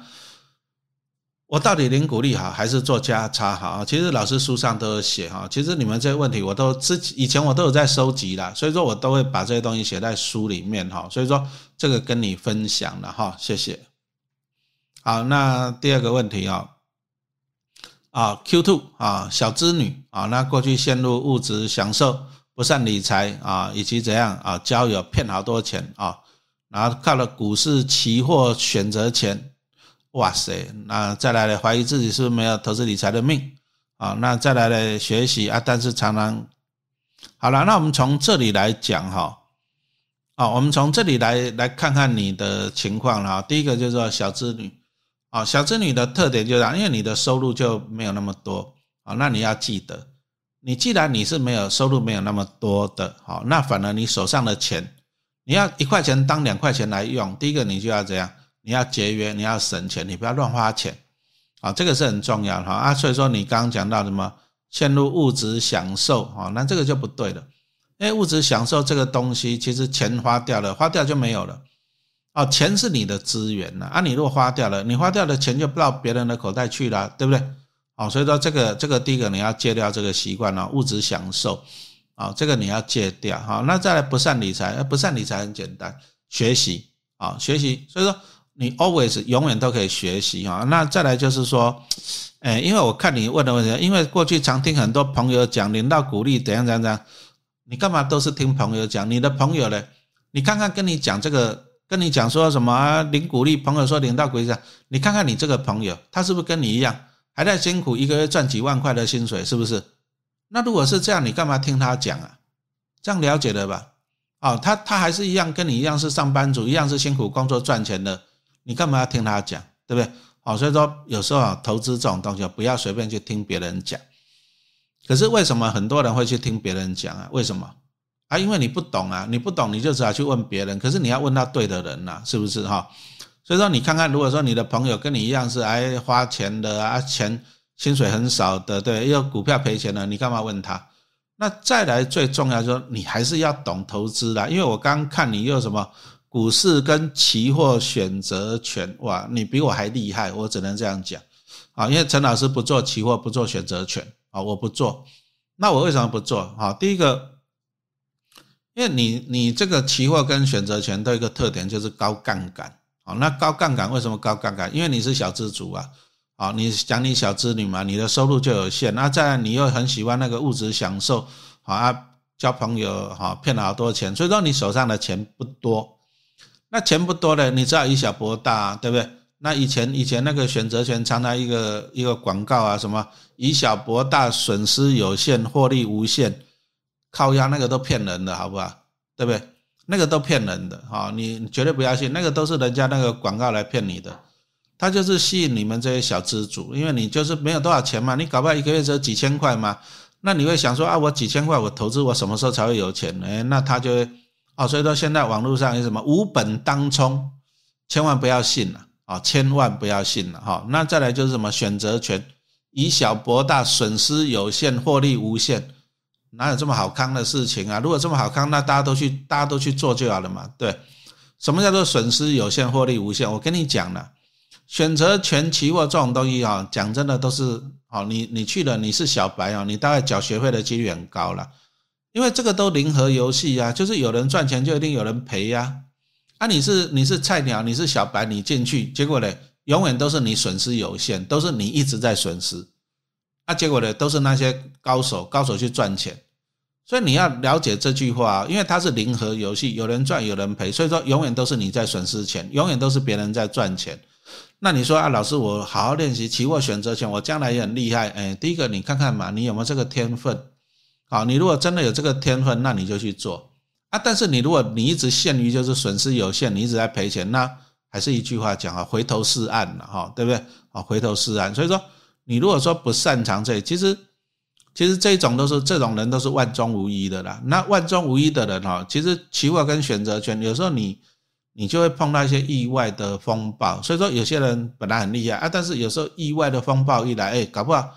我到底零股利好还是做加差好？其实老师书上都有写哈。其实你们这些问题我都之以前我都有在收集了，所以说我都会把这些东西写在书里面哈。所以说这个跟你分享了哈，谢谢。好，那第二个问题啊，啊 Q two 啊小织女啊，那过去陷入物质享受。不善理财啊，以及怎样啊，交友骗好多钱啊，然后靠了股市期货选择权，哇塞，那再来呢，怀疑自己是不是没有投资理财的命啊？那再来呢，学习啊，但是常常好了，那我们从这里来讲哈，啊，我们从这里来来看看你的情况了。第一个就是说小资女啊，小资女的特点就是因为你的收入就没有那么多啊，那你要记得。你既然你是没有收入没有那么多的，好，那反而你手上的钱，你要一块钱当两块钱来用。第一个你就要怎样？你要节约，你要省钱，你不要乱花钱，啊，这个是很重要的哈啊。所以说你刚刚讲到什么陷入物质享受啊，那这个就不对了。因为物质享受这个东西，其实钱花掉了，花掉就没有了。哦，钱是你的资源呐，啊，你如果花掉了，你花掉的钱就不到别人的口袋去了，对不对？好，所以说这个这个第一个你要戒掉这个习惯了，物质享受，啊，这个你要戒掉哈。那再来不善理财，不善理财很简单，学习啊，学习。所以说你 always 永远都可以学习哈。那再来就是说，哎，因为我看你问的问题，因为过去常听很多朋友讲领到鼓励怎样怎样怎样，你干嘛都是听朋友讲？你的朋友呢？你看看跟你讲这个，跟你讲说什么领鼓励，朋友说领到鼓励上，你看看你这个朋友，他是不是跟你一样？还在辛苦，一个月赚几万块的薪水，是不是？那如果是这样，你干嘛听他讲啊？这样了解了吧？哦，他他还是一样跟你一样是上班族，一样是辛苦工作赚钱的，你干嘛要听他讲？对不对？哦，所以说有时候啊，投资这种东西不要随便去听别人讲。可是为什么很多人会去听别人讲啊？为什么？啊，因为你不懂啊，你不懂你就只好去问别人。可是你要问到对的人呐，是不是哈？所以说，你看看，如果说你的朋友跟你一样是爱花钱的啊，钱薪水很少的，对，又股票赔钱了，你干嘛问他？那再来最重要说，你还是要懂投资的，因为我刚看你又什么股市跟期货选择权，哇，你比我还厉害，我只能这样讲啊。因为陈老师不做期货，不做选择权啊，我不做。那我为什么不做？啊？第一个，因为你你这个期货跟选择权都有一个特点，就是高杠杆。啊，那高杠杆为什么高杠杆？因为你是小资族啊，啊，你讲你小资女嘛，你的收入就有限。那再你又很喜欢那个物质享受，好啊，交朋友，好骗了好多钱，所以说你手上的钱不多。那钱不多的，你知道以小博大，对不对？那以前以前那个选择权常常一个一个广告啊，什么以小博大，损失有限，获利无限，靠压那个都骗人的，好不好？对不对？那个都骗人的哈，你绝对不要信，那个都是人家那个广告来骗你的，他就是吸引你们这些小资主，因为你就是没有多少钱嘛，你搞不好一个月只有几千块嘛，那你会想说啊，我几千块我投资我什么时候才会有钱？哎，那他就哦，所以说现在网络上有什么无本当冲，千万不要信了啊，千万不要信了哈。那再来就是什么选择权，以小博大，损失有限，获利无限。哪有这么好康的事情啊？如果这么好康，那大家都去，大家都去做就好了嘛。对，什么叫做损失有限，获利无限？我跟你讲了，选择权期货这种东西啊，讲真的都是，好，你你去了，你是小白啊，你大概缴学费的几率很高了，因为这个都零和游戏啊，就是有人赚钱就一定有人赔呀。啊，你是你是菜鸟，你是小白，你进去，结果呢，永远都是你损失有限，都是你一直在损失。啊结果呢，都是那些高手，高手去赚钱，所以你要了解这句话，因为它是零和游戏，有人赚有人赔，所以说永远都是你在损失钱，永远都是别人在赚钱。那你说啊，老师，我好好练习期货选择权，我将来也很厉害。哎，第一个你看看嘛，你有没有这个天分？好，你如果真的有这个天分，那你就去做啊。但是你如果你一直陷于就是损失有限，你一直在赔钱，那还是一句话讲啊，回头是岸了哈，对不对？啊，回头是岸。所以说，你如果说不擅长这，其实其实这种都是这种人都是万中无一的啦。那万中无一的人哈，其实期货跟选择权有时候你。你就会碰到一些意外的风暴，所以说有些人本来很厉害啊，但是有时候意外的风暴一来，哎，搞不好，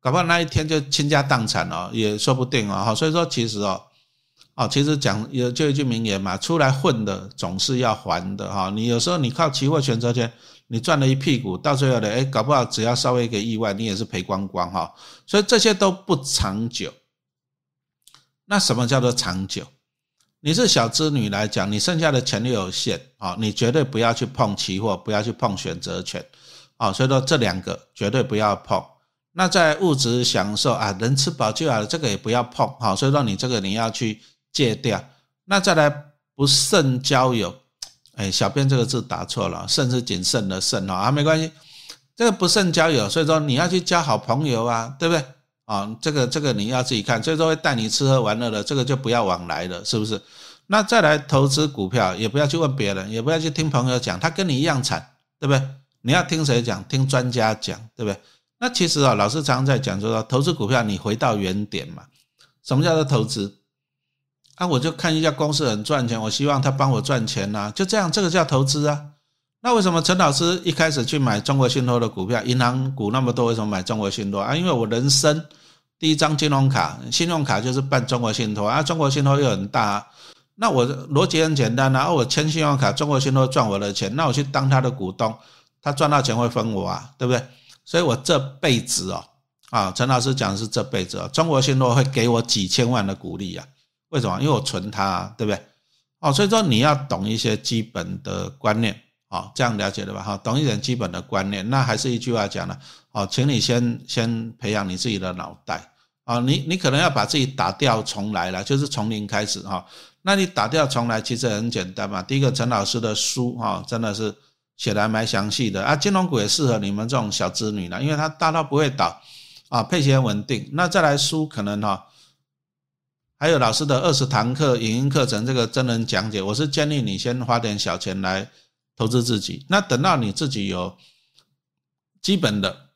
搞不好那一天就倾家荡产哦，也说不定哦。所以说其实哦，哦，其实讲有就一句名言嘛，出来混的总是要还的哈。你有时候你靠期货选择权，你赚了一屁股，到最后的哎，搞不好只要稍微一个意外，你也是赔光光哈。所以这些都不长久。那什么叫做长久？你是小资女来讲，你剩下的钱又有限啊，你绝对不要去碰期货，不要去碰选择权啊。所以说这两个绝对不要碰。那在物质享受啊，能吃饱就好了，这个也不要碰哈。所以说你这个你要去戒掉。那再来不慎交友，哎，小编这个字打错了，慎是谨慎的慎哦啊，没关系，这个不慎交友，所以说你要去交好朋友啊，对不对？啊，这个这个你要自己看，所以说会带你吃喝玩乐的，这个就不要往来了，是不是？那再来投资股票，也不要去问别人，也不要去听朋友讲，他跟你一样惨，对不对？你要听谁讲？听专家讲，对不对？那其实啊，老师常常在讲，就说投资股票，你回到原点嘛。什么叫做投资？啊，我就看一家公司很赚钱，我希望他帮我赚钱呐，就这样，这个叫投资啊。那为什么陈老师一开始去买中国信托的股票，银行股那么多，为什么买中国信托啊？因为我人生。第一张金融卡，信用卡就是办中国信托啊，中国信托又很大，那我逻辑很简单啊，我签信用卡，中国信托赚我的钱，那我去当他的股东，他赚到钱会分我啊，对不对？所以我这辈子哦，啊，陈老师讲的是这辈子哦，中国信托会给我几千万的股利啊，为什么？因为我存它，对不对？哦，所以说你要懂一些基本的观念。哦，这样了解的吧？哈，懂一点基本的观念。那还是一句话讲了，哦，请你先先培养你自己的脑袋啊。你你可能要把自己打掉重来了，就是从零开始哈。那你打掉重来其实很简单嘛。第一个，陈老师的书哈，真的是写的还蛮详细的啊。金融股也适合你们这种小资女呢，因为它大到不会倒啊，配息稳定。那再来书可能哈，还有老师的二十堂课影音课程，这个真人讲解，我是建议你先花点小钱来。投资自己，那等到你自己有基本的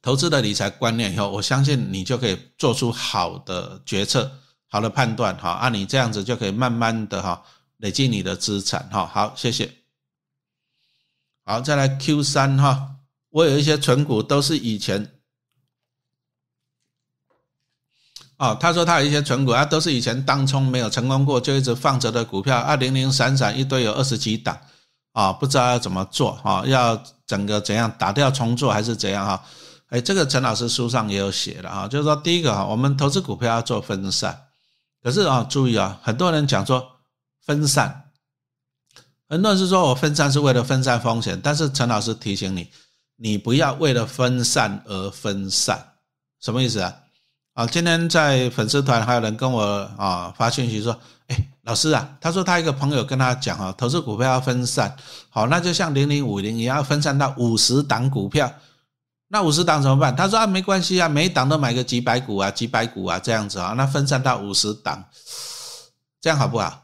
投资的理财观念以后，我相信你就可以做出好的决策、好的判断，哈，啊，你这样子就可以慢慢的哈累积你的资产，哈，好，谢谢。好，再来 Q 三哈，我有一些存股都是以前，哦，他说他有一些存股啊，都是以前当冲没有成功过，就一直放着的股票，啊，零零散散一堆有二十几档。啊，不知道要怎么做啊，要整个怎样打掉重做还是怎样哈？哎，这个陈老师书上也有写了哈，就是说第一个哈，我们投资股票要做分散，可是啊，注意啊，很多人讲说分散，很多人是说我分散是为了分散风险，但是陈老师提醒你，你不要为了分散而分散，什么意思啊？啊，今天在粉丝团还有人跟我啊发信息说。哎老师啊，他说他一个朋友跟他讲啊，投资股票要分散，好，那就像零零五零一样分散到五十档股票，那五十档怎么办？他说啊，没关系啊，每一档都买个几百股啊，几百股啊，这样子啊，那分散到五十档，这样好不好？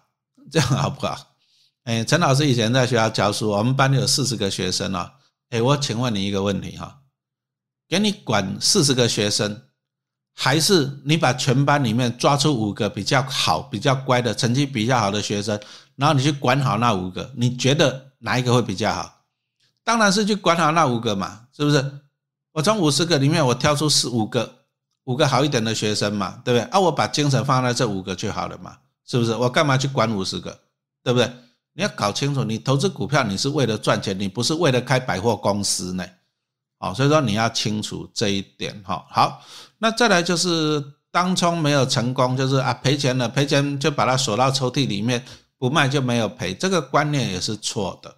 这样好不好？哎，陈老师以前在学校教书，我们班有四十个学生啊，哎，我请问你一个问题哈，给你管四十个学生。还是你把全班里面抓出五个比较好、比较乖的、成绩比较好的学生，然后你去管好那五个，你觉得哪一个会比较好？当然是去管好那五个嘛，是不是？我从五十个里面我挑出四五个，五个好一点的学生嘛，对不对？啊，我把精神放在这五个就好了嘛，是不是？我干嘛去管五十个，对不对？你要搞清楚，你投资股票你是为了赚钱，你不是为了开百货公司呢。哦，所以说你要清楚这一点哈。好。那再来就是当冲没有成功，就是啊赔钱了，赔钱就把它锁到抽屉里面，不卖就没有赔，这个观念也是错的。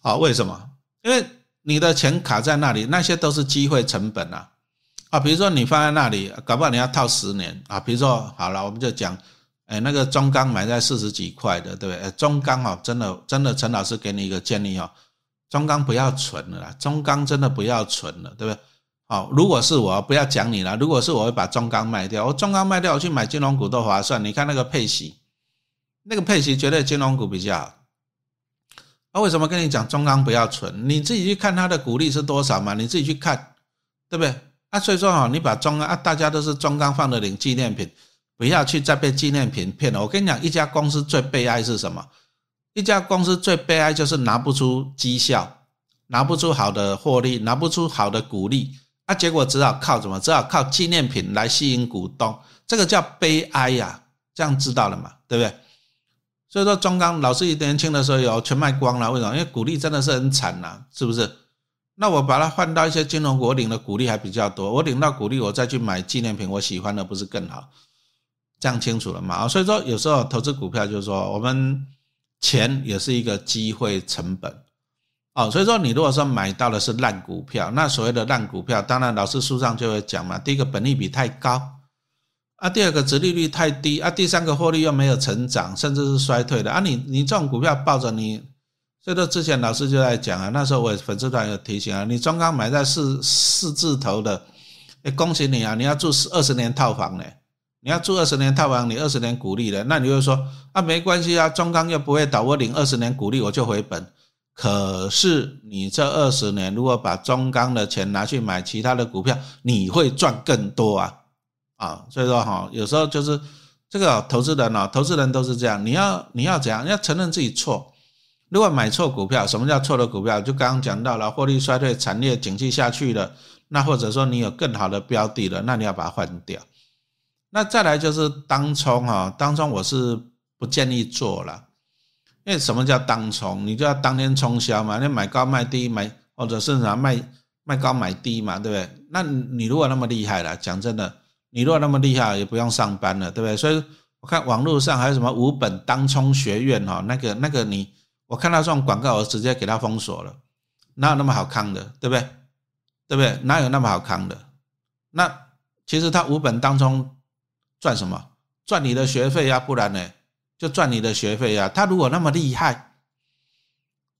好，为什么？因为你的钱卡在那里，那些都是机会成本啊。啊，比如说你放在那里，搞不好你要套十年啊。比如说好了，我们就讲，哎，那个中钢买在四十几块的，对不对？哎中钢哦，真的真的，陈老师给你一个建议哦，中钢不要存了啦，中钢真的不要存了，对不对？好，如果是我，不要讲你了。如果是我会把中钢卖掉，我中钢卖掉，我去买金融股都划算。你看那个配息，那个配息绝对金融股比较好。那为什么跟你讲中钢不要存？你自己去看它的股利是多少嘛？你自己去看，对不对？啊，所以说啊，你把中钢啊，大家都是中钢放的领纪念品，不要去再被纪念品骗了。我跟你讲，一家公司最悲哀是什么？一家公司最悲哀就是拿不出绩效，拿不出好的获利，拿不出好的股利。啊，结果只好靠什么？只好靠纪念品来吸引股东，这个叫悲哀呀！这样知道了嘛？对不对？所以说中钢老师年轻的时候有全卖光了，为什么？因为股利真的是很惨呐，是不是？那我把它换到一些金融股，我领的股利还比较多，我领到股利，我再去买纪念品，我喜欢的不是更好？这样清楚了嘛？所以说有时候投资股票就是说，我们钱也是一个机会成本。哦，所以说你如果说买到的是烂股票，那所谓的烂股票，当然老师书上就会讲嘛。第一个本利比太高啊，第二个殖利率太低啊，第三个获利又没有成长，甚至是衰退的啊。你你这种股票抱着你，所以说之前老师就在讲啊，那时候我粉丝团有提醒啊，你中刚买在四四字头的，哎，恭喜你啊，你要住二十年套房呢，你要住二十年套房，你二十年股利的，那你就说啊，没关系啊，中钢又不会倒，我领二十年股利我就回本。可是你这二十年如果把中钢的钱拿去买其他的股票，你会赚更多啊！啊，所以说哈，有时候就是这个投资人啊，投资人都是这样，你要你要怎样？要承认自己错。如果买错股票，什么叫错的股票？就刚刚讲到了，获利衰退、产业景气下去了，那或者说你有更好的标的了，那你要把它换掉。那再来就是当冲哈，当冲我是不建议做了。因为什么叫当冲？你就要当天冲销嘛，你买高卖低买，或者是啥卖卖高买低嘛，对不对？那你如果那么厉害了，讲真的，你如果那么厉害，也不用上班了，对不对？所以我看网络上还有什么五本当冲学院哈，那个那个你，我看到这种广告，我直接给他封锁了，哪有那么好看的，对不对？对不对？哪有那么好看的？那其实他五本当冲赚什么？赚你的学费呀，不然呢？就赚你的学费呀！他如果那么厉害，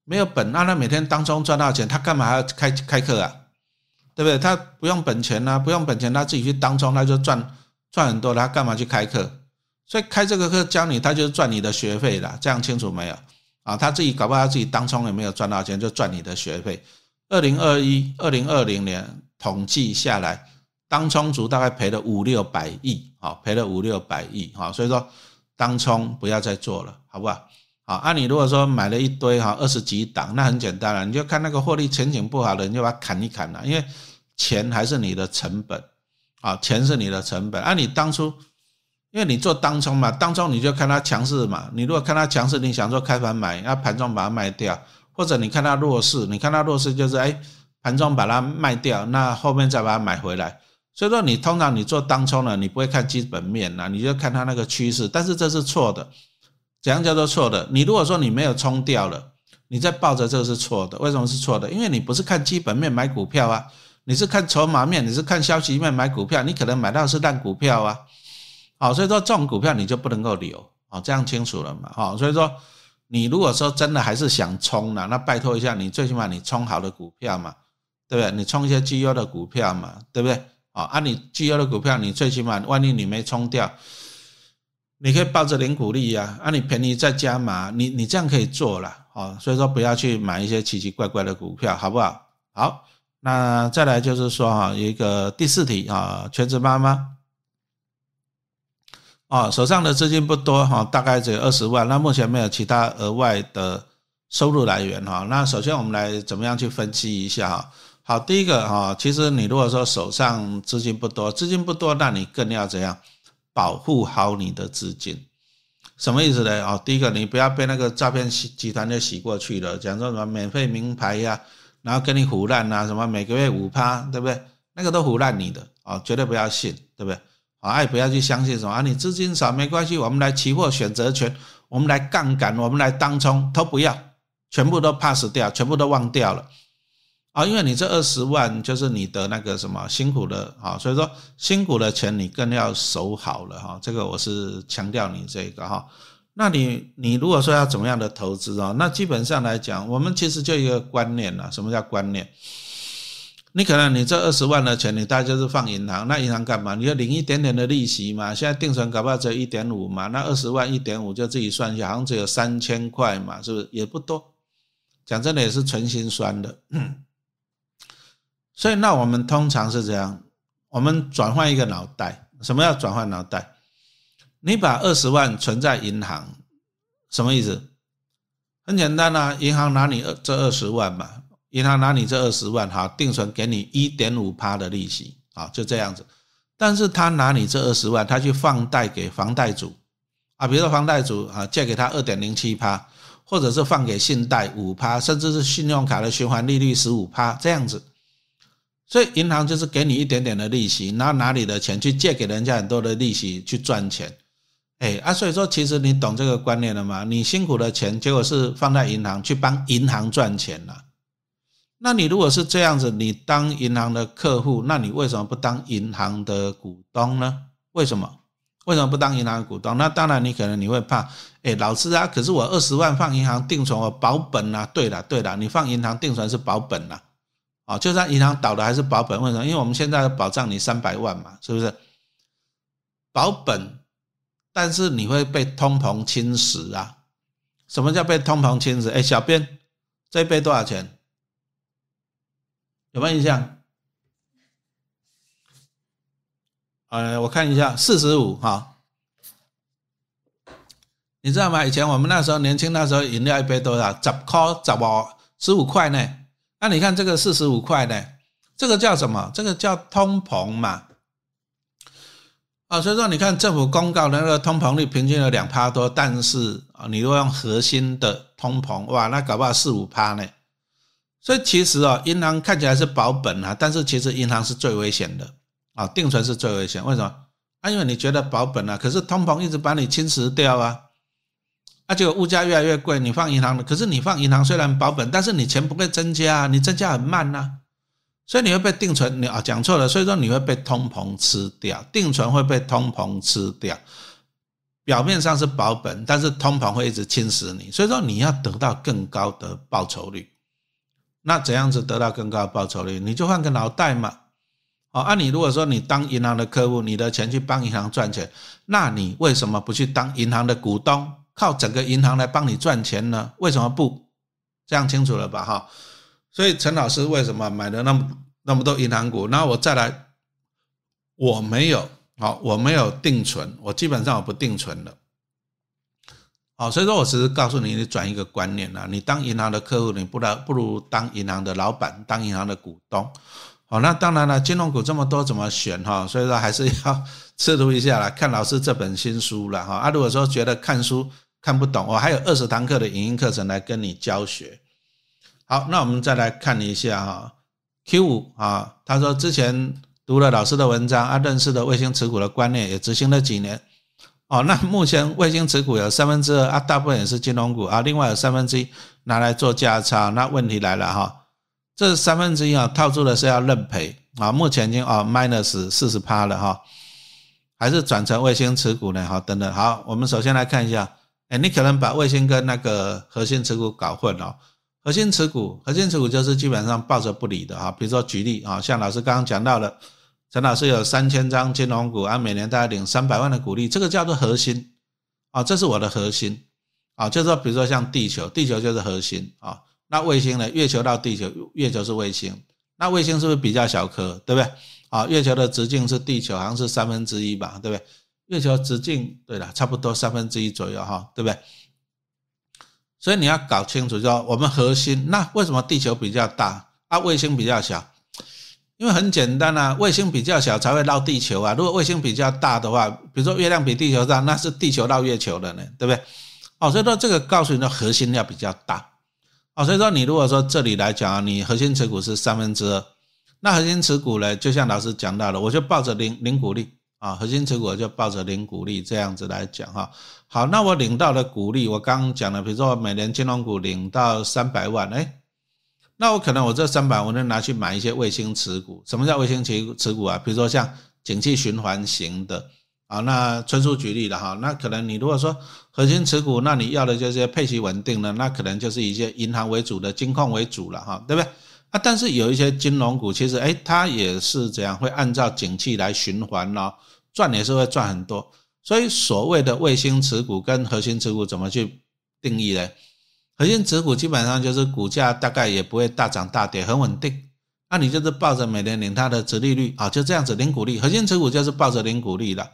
没有本，那他每天当中赚到钱，他干嘛还要开开课啊？对不对？他不用本钱呐，不用本钱，他自己去当中，他就赚赚很多，他干嘛去开课？所以开这个课教你，他就是赚你的学费了。这样清楚没有？啊，他自己搞不好自己当中也没有赚到钱，就赚你的学费。二零二一、二零二零年统计下来，当冲族大概赔了五六百亿，好，赔了五六百亿，好，所以说。当冲不要再做了，好不好？好，啊，你如果说买了一堆哈，二十几档，那很简单了，你就看那个获利前景不好的，你就把它砍一砍了，因为钱还是你的成本，啊，钱是你的成本。啊，你当初，因为你做当冲嘛，当冲你就看它强势嘛，你如果看它强势，你想说开盘买，那盘中把它卖掉，或者你看它弱势，你看它弱势就是哎，盘中把它卖掉，那后面再把它买回来。所以说，你通常你做当冲呢，你不会看基本面呐，你就看它那个趋势。但是这是错的，怎样叫做错的？你如果说你没有冲掉了，你再抱着这个是错的。为什么是错的？因为你不是看基本面买股票啊，你是看筹码面，你是看消息面买股票，你可能买到是烂股票啊。好，所以说这种股票你就不能够留。好，这样清楚了嘛？好，所以说你如果说真的还是想冲呢，那拜托一下，你最起码你冲好的股票嘛，对不对？你冲一些绩优的股票嘛，对不对？啊，按你绩优的股票，你最起码万一你没冲掉，你可以抱着零股利呀，按你便宜再加码，你你这样可以做了啊。所以说不要去买一些奇奇怪怪的股票，好不好？好，那再来就是说哈，一个第四题啊，全职妈妈，啊，手上的资金不多哈，大概只有二十万，那目前没有其他额外的收入来源哈。那首先我们来怎么样去分析一下哈？好，第一个哈，其实你如果说手上资金不多，资金不多，那你更要怎样保护好你的资金？什么意思呢？哦，第一个你不要被那个诈骗集集团就洗过去了，讲说什么免费名牌呀，然后跟你胡乱啊，什么每个月五趴，对不对？那个都胡乱你的啊，绝对不要信，对不对？啊，也不要去相信什么啊，你资金少没关系，我们来期货选择权，我们来杠杆，我们来当冲，都不要，全部都 pass 掉，全部都忘掉了。啊，因为你这二十万就是你的那个什么辛苦的啊，所以说辛苦的钱你更要守好了哈。这个我是强调你这个哈。那你你如果说要怎么样的投资啊，那基本上来讲，我们其实就一个观念了。什么叫观念？你可能你这二十万的钱，你大概就是放银行，那银行干嘛？你要领一点点的利息嘛。现在定存搞不好只有一点五嘛，那二十万一点五就自己算一下，好像只有三千块嘛，是不是也不多？讲真的也是纯心酸的。所以那我们通常是这样，我们转换一个脑袋，什么叫转换脑袋？你把二十万存在银行，什么意思？很简单啊，银行拿你这二十万嘛。银行拿你这二十万，哈，定存给你一点五趴的利息，啊，就这样子。但是他拿你这二十万，他去放贷给房贷主，啊，比如说房贷主啊借给他二点零七趴，或者是放给信贷五趴，甚至是信用卡的循环利率十五趴这样子。所以银行就是给你一点点的利息，然后拿你的钱去借给人家很多的利息去赚钱，哎啊，所以说其实你懂这个观念了吗？你辛苦的钱，结果是放在银行去帮银行赚钱了。那你如果是这样子，你当银行的客户，那你为什么不当银行的股东呢？为什么？为什么不当银行的股东？那当然，你可能你会怕，哎，老师啊，可是我二十万放银行定存，我保本啊。对了，对了，你放银行定存是保本啊，啊，就算银行倒了还是保本。为什么？因为我们现在保障你三百万嘛，是不是？保本，但是你会被通膨侵蚀啊。什么叫被通膨侵蚀？哎，小编，这一杯多少钱？有没有印象？呃，我看一下，四十五哈。你知道吗？以前我们那时候年轻，那时候饮料一杯多少？十块、十五、十五块呢？那你看这个四十五块呢？这个叫什么？这个叫通膨嘛？啊，所以说你看政府公告的那个通膨率平均有两趴多，但是啊，你如果用核心的通膨，哇，那搞不好四五趴呢？所以其实啊，银行看起来是保本啊，但是其实银行是最危险的啊，定存是最危险。为什么？啊，因为你觉得保本啊，可是通膨一直把你侵蚀掉啊，而且物价越来越贵，你放银行，可是你放银行虽然保本，但是你钱不会增加啊，你增加很慢呐，所以你会被定存你啊讲错了，所以说你会被通膨吃掉，定存会被通膨吃掉，表面上是保本，但是通膨会一直侵蚀你，所以说你要得到更高的报酬率。那怎样子得到更高的报酬率？你就换个脑袋嘛。哦，按你如果说你当银行的客户，你的钱去帮银行赚钱，那你为什么不去当银行的股东，靠整个银行来帮你赚钱呢？为什么不？这样清楚了吧？哈。所以陈老师为什么买了那么那么多银行股？那我再来，我没有，好，我没有定存，我基本上我不定存了。好，所以说我只是告诉你，你转一个观念啊，你当银行的客户，你不然不如当银行的老板，当银行的股东。好，那当然了，金融股这么多，怎么选哈？所以说还是要 试读一下啦，看老师这本新书了哈。啊，如果说觉得看书看不懂，我还有二十堂课的影音课程来跟你教学。好，那我们再来看一下哈，Q 五啊，他说之前读了老师的文章啊，认识的卫星持股的观念，也执行了几年。哦，那目前卫星持股有三分之二啊，大部分也是金融股啊，另外有三分之一拿来做价差。那问题来了哈，这三分之一啊套住的是要认赔啊，目前已经啊 minus 四十趴了哈，还是转成卫星持股呢？好，等等，好，我们首先来看一下，你可能把卫星跟那个核心持股搞混了。核心持股，核心持股就是基本上抱着不理的哈，比如说举例啊，像老师刚刚讲到的。陈老师有三千张金融股，啊，每年大概领三百万的股利，这个叫做核心啊，这是我的核心啊，就是说，比如说像地球，地球就是核心啊，那卫星呢？月球到地球，月球是卫星，那卫星是不是比较小颗，对不对？啊，月球的直径是地球好像是三分之一吧，对不对？月球直径对了，差不多三分之一左右哈，对不对？所以你要搞清楚，说我们核心，那为什么地球比较大，啊，卫星比较小？因为很简单啊，卫星比较小才会绕地球啊。如果卫星比较大的话，比如说月亮比地球大，那是地球绕月球的呢，对不对？哦，所以说这个告诉你的核心要比较大。哦，所以说你如果说这里来讲啊，你核心持股是三分之二，那核心持股呢，就像老师讲到的，我就抱着零零股利啊，核心持股就抱着零股利这样子来讲哈。好，那我领到的股利，我刚刚讲了，比如说每年金融股领到三百万，哎。那我可能我这三百，我能拿去买一些卫星持股。什么叫卫星持持股啊？比如说像景气循环型的啊，那纯属举例了哈。那可能你如果说核心持股，那你要的就是配息稳定的，那可能就是一些银行为主的金控为主了哈，对不对？啊，但是有一些金融股，其实哎，它也是这样，会按照景气来循环咯，赚也是会赚很多。所以所谓的卫星持股跟核心持股怎么去定义呢？核心持股基本上就是股价大概也不会大涨大跌，很稳定。那你就是抱着每年领它的值利率啊，就这样子零股利。核心持股就是抱着零股利的。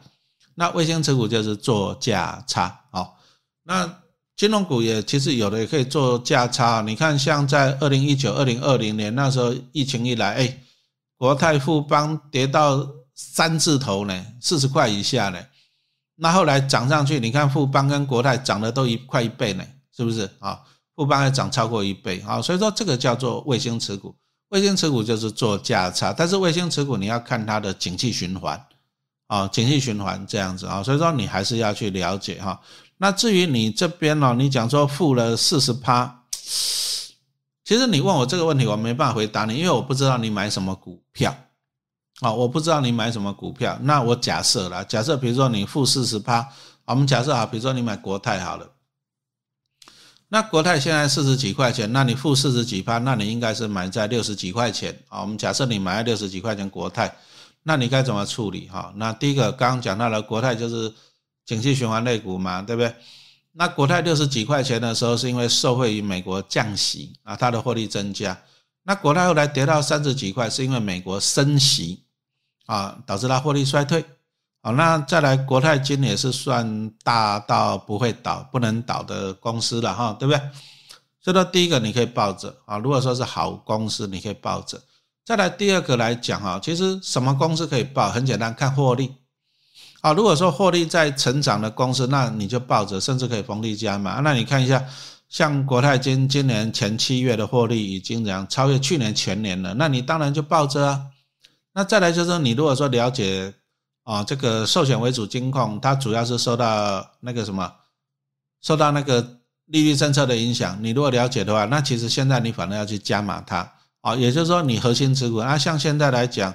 那卫星持股就是做价差啊。那金融股也其实有的也可以做价差。你看，像在二零一九、二零二零年那时候疫情一来，哎，国泰富邦跌到三字头呢，四十块以下呢。那后来涨上去，你看富邦跟国泰涨的都一快一倍呢，是不是啊？富邦还涨超过一倍啊，所以说这个叫做卫星持股。卫星持股就是做价差，但是卫星持股你要看它的景气循环啊，景气循环这样子啊，所以说你还是要去了解哈。那至于你这边呢，你讲说负了四十趴，其实你问我这个问题，我没办法回答你，因为我不知道你买什么股票。啊，我不知道你买什么股票，那我假设了，假设比如说你负四十趴，我们假设好，比如说你买国泰好了，那国泰现在四十几块钱，那你负四十几趴，那你应该是买在六十几块钱啊。我们假设你买在六十几块钱国泰，那你该怎么处理哈？那第一个刚刚讲到了，国泰就是景气循环类股嘛，对不对？那国泰六十几块钱的时候，是因为受惠于美国降息啊，它的获利增加。那国泰后来跌到三十几块，是因为美国升息。啊，导致它获利衰退。好，那再来，国泰金也是算大到不会倒、不能倒的公司了哈，对不对？所以说，第一个你可以抱着啊，如果说是好公司，你可以抱着。再来第二个来讲哈，其实什么公司可以抱？很简单，看获利。啊，如果说获利在成长的公司，那你就抱着，甚至可以逢低加码。那你看一下，像国泰金今年前七月的获利已经怎样超越去年全年了？那你当然就抱着啊。那再来就是你如果说了解啊，这个寿险为主金控，它主要是受到那个什么，受到那个利率政策的影响。你如果了解的话，那其实现在你反而要去加码它啊，也就是说你核心持股。那像现在来讲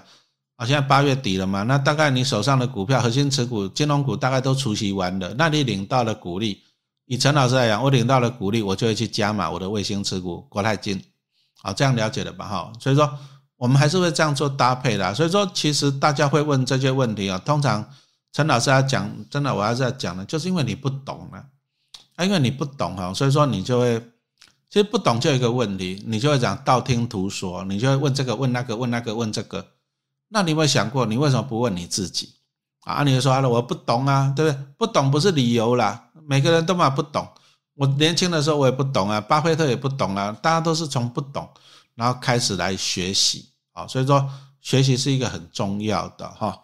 啊，现在八月底了嘛，那大概你手上的股票核心持股金融股大概都除息完了，那你领到了股利，以陈老师来讲，我领到了股利，我就会去加码我的卫星持股国泰金，好，这样了解了吧？哈，所以说。我们还是会这样做搭配的，所以说其实大家会问这些问题啊。通常陈老师要讲，真的我还是要讲的，就是因为你不懂啊，因为你不懂哈，所以说你就会，其实不懂就一个问题，你就会讲道听途说，你就会问这个问那个问那个问这个。那你有没有想过，你为什么不问你自己啊？你就说了，我不懂啊，对不对？不懂不是理由啦，每个人都嘛不懂。我年轻的时候我也不懂啊，巴菲特也不懂啊，大家都是从不懂。然后开始来学习啊，所以说学习是一个很重要的哈。